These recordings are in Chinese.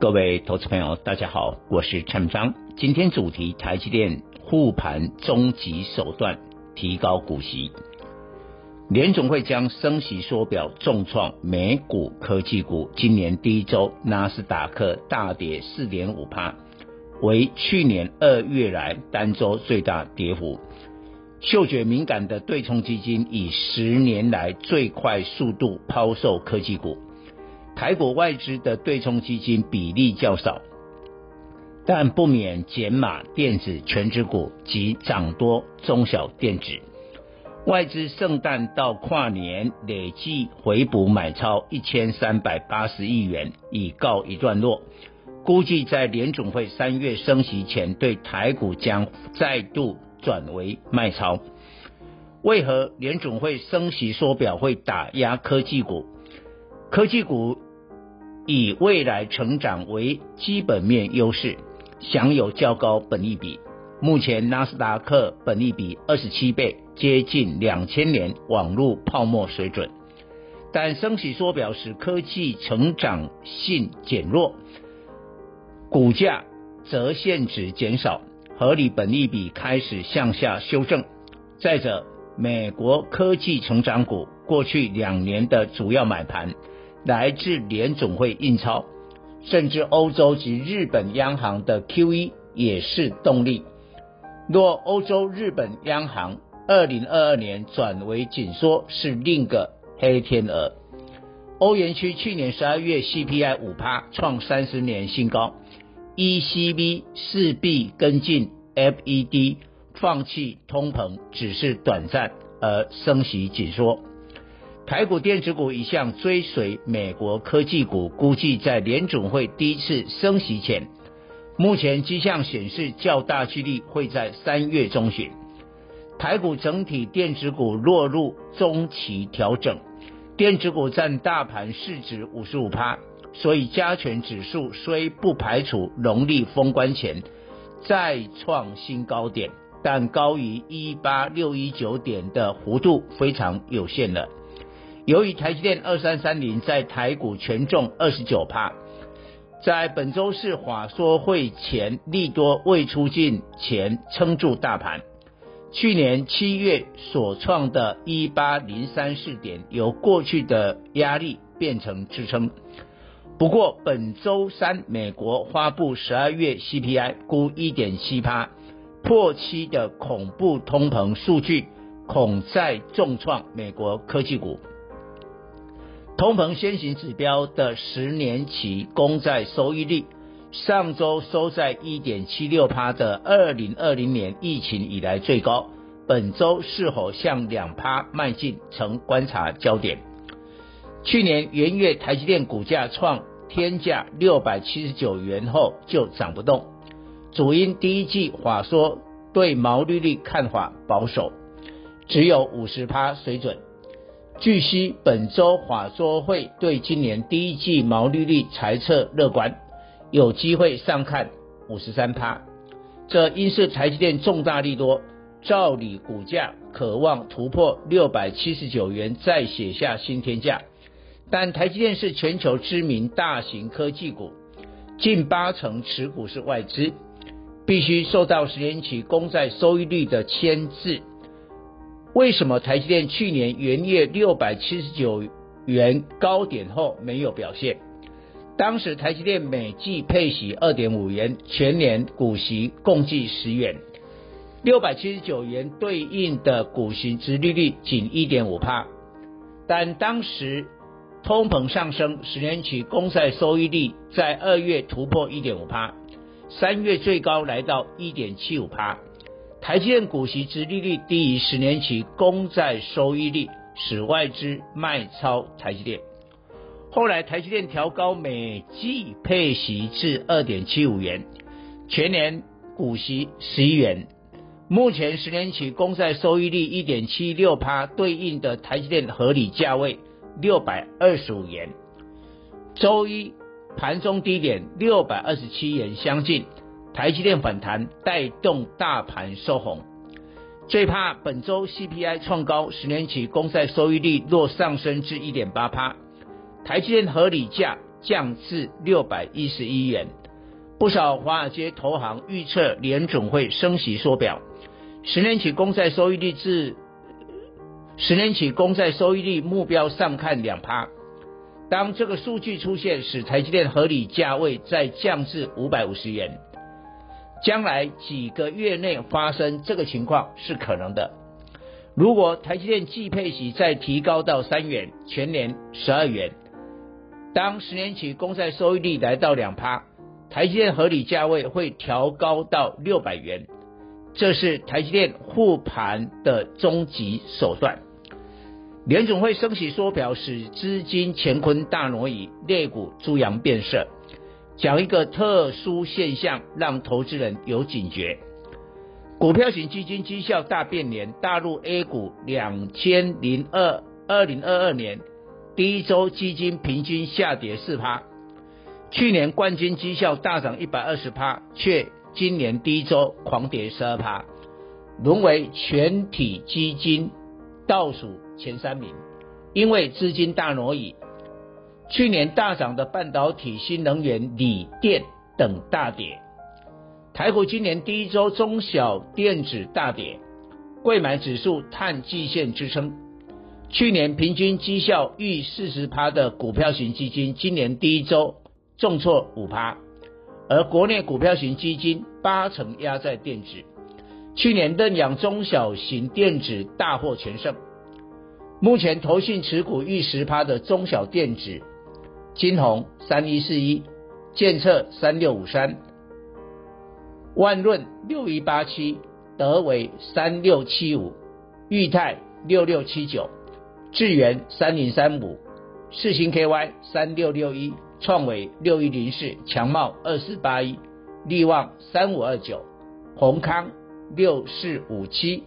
各位投资朋友，大家好，我是陈章。今天主题：台积电护盘终极手段，提高股息。联总会将升息缩表重创美股科技股，今年第一周纳斯达克大跌四点五趴，为去年二月来单周最大跌幅。嗅觉敏感的对冲基金以十年来最快速度抛售科技股，台股外资的对冲基金比例较少，但不免减码电子全值股及涨多中小电子。外资圣诞到跨年累计回补买超一千三百八十亿元，已告一段落。估计在联总会三月升息前，对台股将再度。转为卖超，为何联总会升息缩表会打压科技股？科技股以未来成长为基本面优势，享有较高本益比。目前纳斯达克本益比二十七倍，接近两千年网络泡沫水准。但升息缩表使科技成长性减弱，股价则现值减少。合理本益比开始向下修正。再者，美国科技成长股过去两年的主要买盘来自联总会印钞，甚至欧洲及日本央行的 QE 也是动力。若欧洲、日本央行二零二二年转为紧缩，是另个黑天鹅。欧元区去年十二月 CPI 五趴，创三十年新高。ECB 势必跟进，FED 放弃通膨只是短暂，而升息紧缩。台股电子股一向追随美国科技股，估计在联总会第一次升息前，目前迹象显示较大几率会在三月中旬。台股整体电子股落入中期调整，电子股占大盘市值五十五趴。所以加权指数虽不排除农历封关前再创新高点，但高于一八六一九点的幅度非常有限了。由于台积电二三三零在台股权重二十九趴，在本周四法说会前利多未出尽前撑住大盘，去年七月所创的一八零三四点由过去的压力变成支撑。不过，本周三美国发布十二月 CPI 估一点七趴，破七的恐怖通膨数据，恐再重创美国科技股。通膨先行指标的十年期公债收益率，上周收在一点七六趴的二零二零年疫情以来最高，本周是否向两趴迈进，成观察焦点。去年元月台积电股价创天价六百七十九元后就涨不动，主因第一季法说对毛利率看法保守，只有五十趴水准。据悉本周法说会对今年第一季毛利率财测乐观，有机会上看五十三趴。这因是台积电重大利多，照理股价可望突破六百七十九元，再写下新天价。但台积电是全球知名大型科技股，近八成持股是外资，必须受到十年期公债收益率的牵制。为什么台积电去年元月六百七十九元高点后没有表现？当时台积电每季配息二点五元，全年股息共计十元，六百七十九元对应的股息殖利率仅一点五趴，但当时。通膨上升，十年期公债收益率在二月突破一点五趴，三月最高来到一点七五趴。台积电股息之利率低于十年期公债收益率，使外资卖超台积电。后来台积电调高每季配息至二点七五元，全年股息十一元。目前十年期公债收益率一点七六趴，对应的台积电合理价位六百二十五元。周一盘中低点六百二十七元相近，台积电反弹带动大盘收红。最怕本周 CPI 创高，十年期公债收益率若上升至一点八趴，台积电合理价降至六百一十一元。不少华尔街投行预测联准会升息缩表。十年期公债收益率至十年期公债收益率目标上看两趴，当这个数据出现，使台积电合理价位再降至五百五十元，将来几个月内发生这个情况是可能的。如果台积电季配息再提高到三元，全年十二元，当十年期公债收益率来到两趴，台积电合理价位会调高到六百元。这是台积电护盘的终极手段。联总会升息缩表，使资金乾坤大挪移，类股猪羊变色。讲一个特殊现象，让投资人有警觉。股票型基金绩效大变脸，大陆 A 股两千零二二零二二年第一周基金平均下跌四趴，去年冠军绩效大涨一百二十趴，却。今年第一周狂跌十二趴，沦为全体基金倒数前三名，因为资金大挪移。去年大涨的半导体、新能源、锂电等大跌。台股今年第一周中小电子大跌，柜买指数探季线支撑。去年平均绩效逾四十趴的股票型基金，今年第一周重挫五趴。而国内股票型基金八成压在电子，去年认养中小型电子大获全胜。目前投信持股逾十趴的中小电子，金鸿三一四一，建测三六五三，万润六一八七，德微三六七五，裕泰六六七九，智源三零三五，世星 KY 三六六一。创纬六一零四，强茂二四八一，力旺三五二九，宏康六四五七，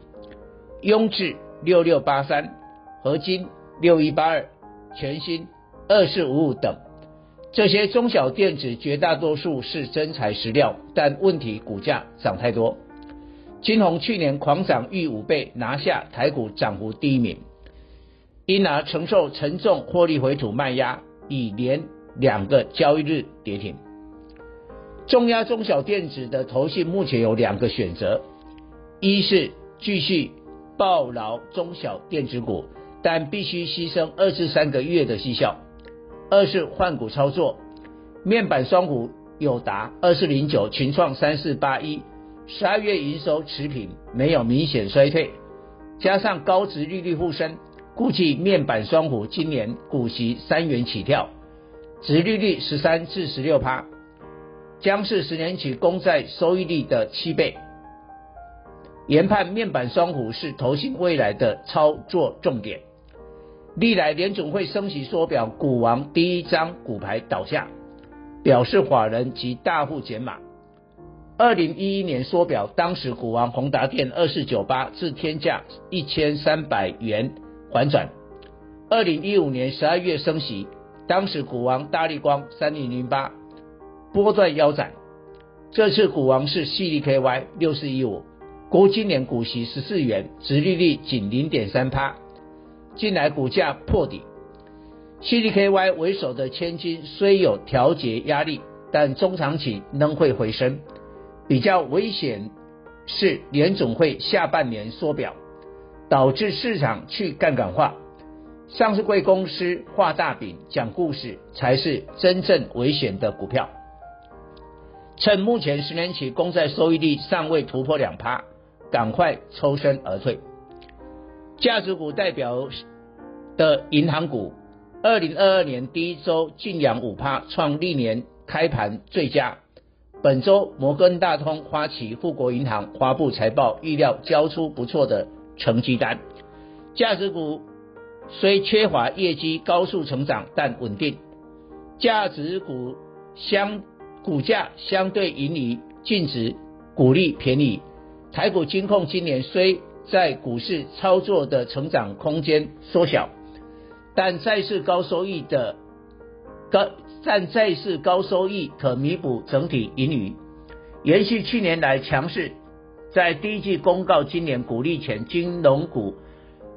雍智六六八三，合金六一八二，全新二四五五等，这些中小电子绝大多数是真材实料，但问题股价涨太多。金鸿去年狂涨逾五倍，拿下台股涨幅第一名，因而承受沉重获利回吐卖压，已连。两个交易日跌停，重压中小电子的投信目前有两个选择：一是继续抱牢中小电子股，但必须牺牲二至三个月的绩效；二是换股操作。面板双虎有达二四零九、群创三四八一，十二月营收持平，没有明显衰退，加上高值利率护身，估计面板双虎今年股息三元起跳。值利率十三至十六趴，将是十年期公债收益率的七倍。研判面板双虎是投信未来的操作重点。历来联总会升息缩表，股王第一张股牌倒下，表示法人及大户减码。二零一一年缩表，当时股王宏达电二四九八至天价一千三百元反转。二零一五年十二月升息。当时股王大立光三零零八波段腰斩，这次股王是矽力 KY 六四一五，估今年股息十四元，殖利率仅零点三趴，近来股价破底。，C D K Y 为首的千金虽有调节压力，但中长期仍会回升。比较危险是联总会下半年缩表，导致市场去杠杆化。上市贵公司画大饼讲故事才是真正危险的股票。趁目前十年期公债收益率尚未突破两趴，赶快抽身而退。价值股代表的银行股，二零二二年第一周净扬五趴，创历年开盘最佳。本周摩根大通、花旗、富国银行发布财报，预料交出不错的成绩单。价值股。虽缺乏业绩高速成长，但稳定，价值股相股价相对盈余净值股利便宜。台股金控今年虽在股市操作的成长空间缩小，但债市高收益的高但债市高收益可弥补整体盈余，延续去年来强势。在第一季公告今年股利前，金融股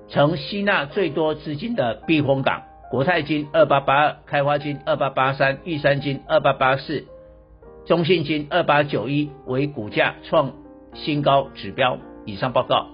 曾吸纳最多资金的避风港，国泰金二八八二，开发金二八八三，玉山金二八八四，中信金二八九一为股价创新高指标。以上报告。